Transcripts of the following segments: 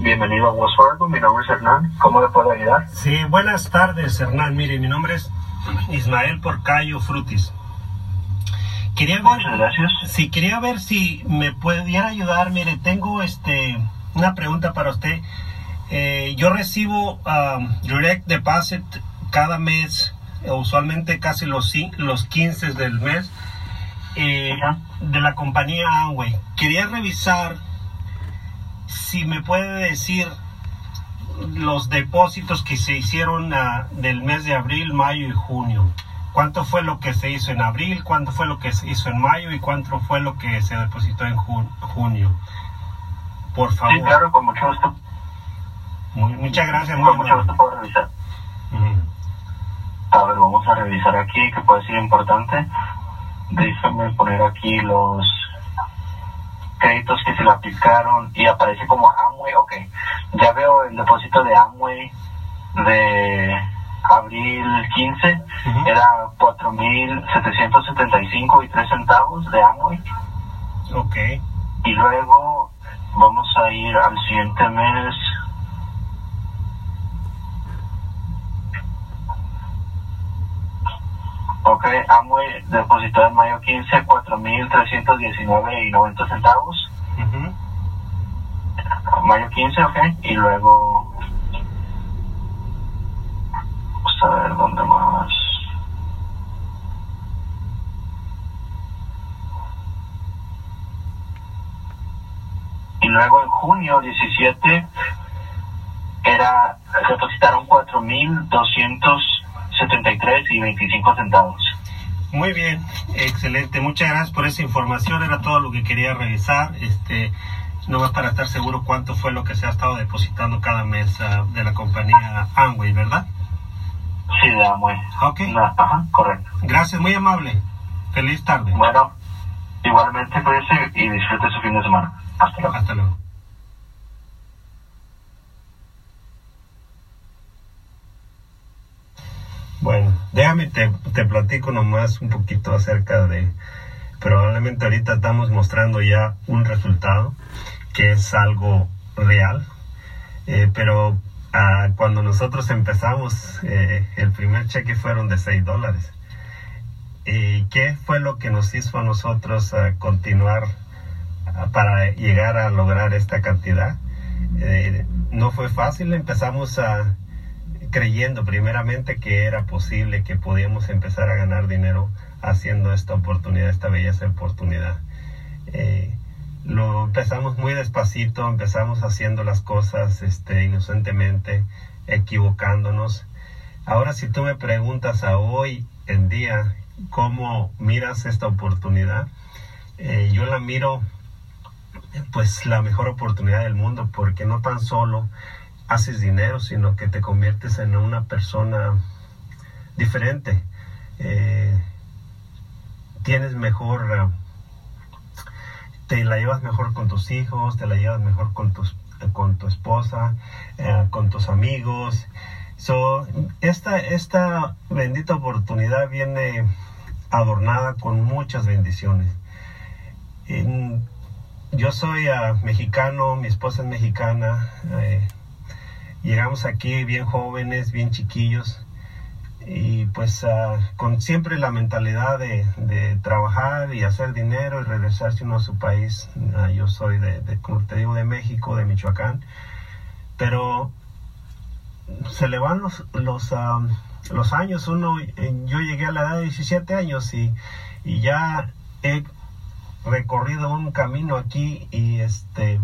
Bienvenido a Wells Fargo, mi nombre es Hernán, ¿cómo le puedo ayudar? Sí, buenas tardes, Hernán. Mire, mi nombre es Ismael Porcayo Frutis. Quería ver, Muchas gracias. sí, quería ver si me pudiera ayudar. Mire, tengo este una pregunta para usted. Eh, yo recibo um, direct deposit cada mes, usualmente casi los, los 15 del mes, eh, de la compañía Amway. Quería revisar si me puede decir los depósitos que se hicieron ah, del mes de abril, mayo y junio. ¿Cuánto fue lo que se hizo en abril? ¿Cuánto fue lo que se hizo en mayo? ¿Y cuánto fue lo que se depositó en jun- junio? Por favor. Sí, claro, con mucho gusto. Muy- muchas gracias. Con mucho gusto puedo revisar. A ver, vamos a revisar aquí, que puede ser importante. Déjame poner aquí los créditos que se le aplicaron y aparece como Amway. Ok, ya veo el depósito de Amway de abril 15. Ujú. Era 4.775 y 3 centavos de Amway. Ok. Y luego vamos a ir al siguiente mes. Ok, Amway depositó en mayo 15 4.319 y 90 centavos. Ujú. Mayo 15, ok. Y luego... Vamos a ver dónde más. Y luego en junio 17 era depositaron 4.273 y 25 centavos. Muy bien, excelente. Muchas gracias por esa información. Era todo lo que quería revisar. Este, no más para estar seguro cuánto fue lo que se ha estado depositando cada mes ah, de la compañía Amway, ¿verdad? Sí, de Amway. Ok. Ajá, correcto. Gracias, muy amable. Feliz tarde. Bueno, igualmente cuídese y disfrute su fin de semana. Hasta luego. Hasta luego. Bueno, déjame te, te platico nomás un poquito acerca de, probablemente ahorita estamos mostrando ya un resultado que es algo real, eh, pero ah, cuando nosotros empezamos, eh, el primer cheque fueron de 6 dólares. ¿Y qué fue lo que nos hizo a nosotros ah, continuar ah, para llegar a lograr esta cantidad? Eh, no fue fácil, empezamos a creyendo primeramente que era posible que podíamos empezar a ganar dinero haciendo esta oportunidad, esta belleza oportunidad. Eh, lo empezamos muy despacito, empezamos haciendo las cosas este, inocentemente, equivocándonos. Ahora si tú me preguntas a hoy en día cómo miras esta oportunidad, eh, yo la miro pues la mejor oportunidad del mundo porque no tan solo haces dinero, sino que te conviertes en una persona diferente. Eh, tienes mejor, eh, te la llevas mejor con tus hijos, te la llevas mejor con, tus, con tu esposa, eh, con tus amigos. So, esta, esta bendita oportunidad viene adornada con muchas bendiciones. En- yo soy ah, mexicano, mi esposa es mexicana. Llegamos aquí bien jóvenes, bien chiquillos y pues ah, con siempre la mentalidad de, trabajar y hacer dinero y regresarse uno a su país. Ah, yo soy de, de, como te digo, de México, de Michoacán, pero se le van los, los, ah, los años. Uno, eh, yo llegué a la edad de 17 años y, y ya he recorrido un camino aquí y este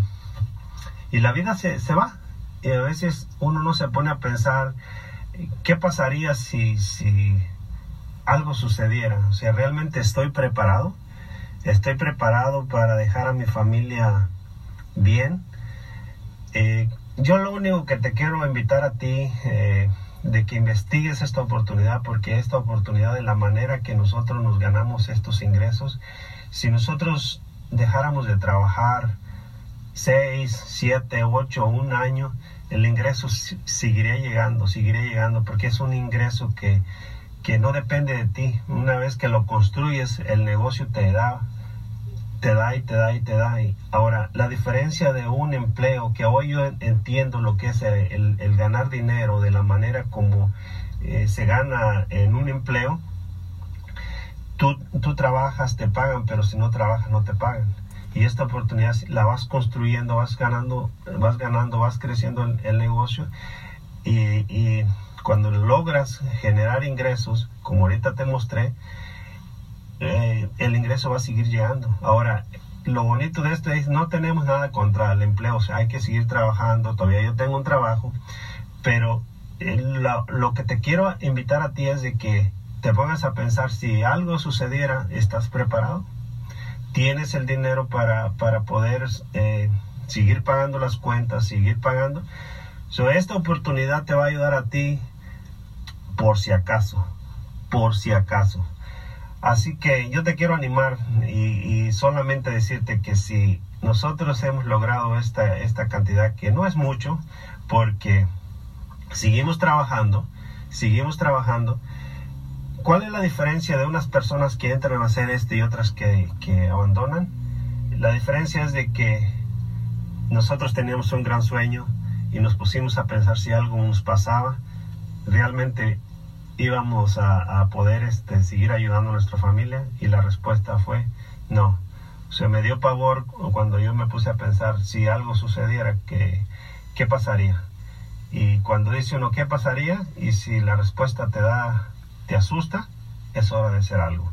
y la vida se, se va y a veces uno no se pone a pensar qué pasaría si, si algo sucediera o sea realmente estoy preparado estoy preparado para dejar a mi familia bien Eh, yo lo único que te quiero invitar a ti eh, de que investigues esta oportunidad porque esta oportunidad de la manera que nosotros nos ganamos estos ingresos si nosotros dejáramos de trabajar 6, 7, 8, un año, el ingreso seguiría llegando, seguiría llegando, porque es un ingreso que, que no depende de ti. Una vez que lo construyes, el negocio te da, te da y te da y te da. ahora, la diferencia de un empleo, que hoy yo entiendo lo que es el, ganar dinero de la manera como eh, se gana en un empleo, tú, tú trabajas, te pagan, pero si no trabajas, no te pagan. Y esta oportunidad la vas construyendo, vas ganando, vas ganando, vas creciendo el, negocio y, y cuando logras generar ingresos, como ahorita te mostré, eh, el ingreso va a seguir llegando. Ahora, lo bonito de esto es no tenemos nada contra el empleo, o sea, hay que seguir trabajando, todavía yo tengo un trabajo, pero eh, lo, que te quiero invitar a ti es de que te pongas a pensar si algo sucediera, ¿estás preparado? ¿Tienes el dinero para, para poder eh, seguir pagando las cuentas, seguir pagando? So, esta oportunidad te va a ayudar a ti por si acaso, por si acaso. Así que yo te quiero animar y, solamente decirte que si nosotros hemos logrado esta, esta cantidad, que no es mucho, porque seguimos trabajando, seguimos trabajando, ¿cuál es la diferencia de unas personas que entran a hacer esto y otras que, que abandonan? La diferencia es de que nosotros teníamos un gran sueño y nos pusimos a pensar si algo nos pasaba. Realmente íbamos a, poder este, seguir ayudando a nuestra familia y la respuesta fue no. Se me dio pavor cuando yo me puse a pensar si algo sucediera, que, ¿qué pasaría? Y cuando dice uno, ¿qué pasaría? Y si la respuesta te da, te asusta, es hora de hacer algo.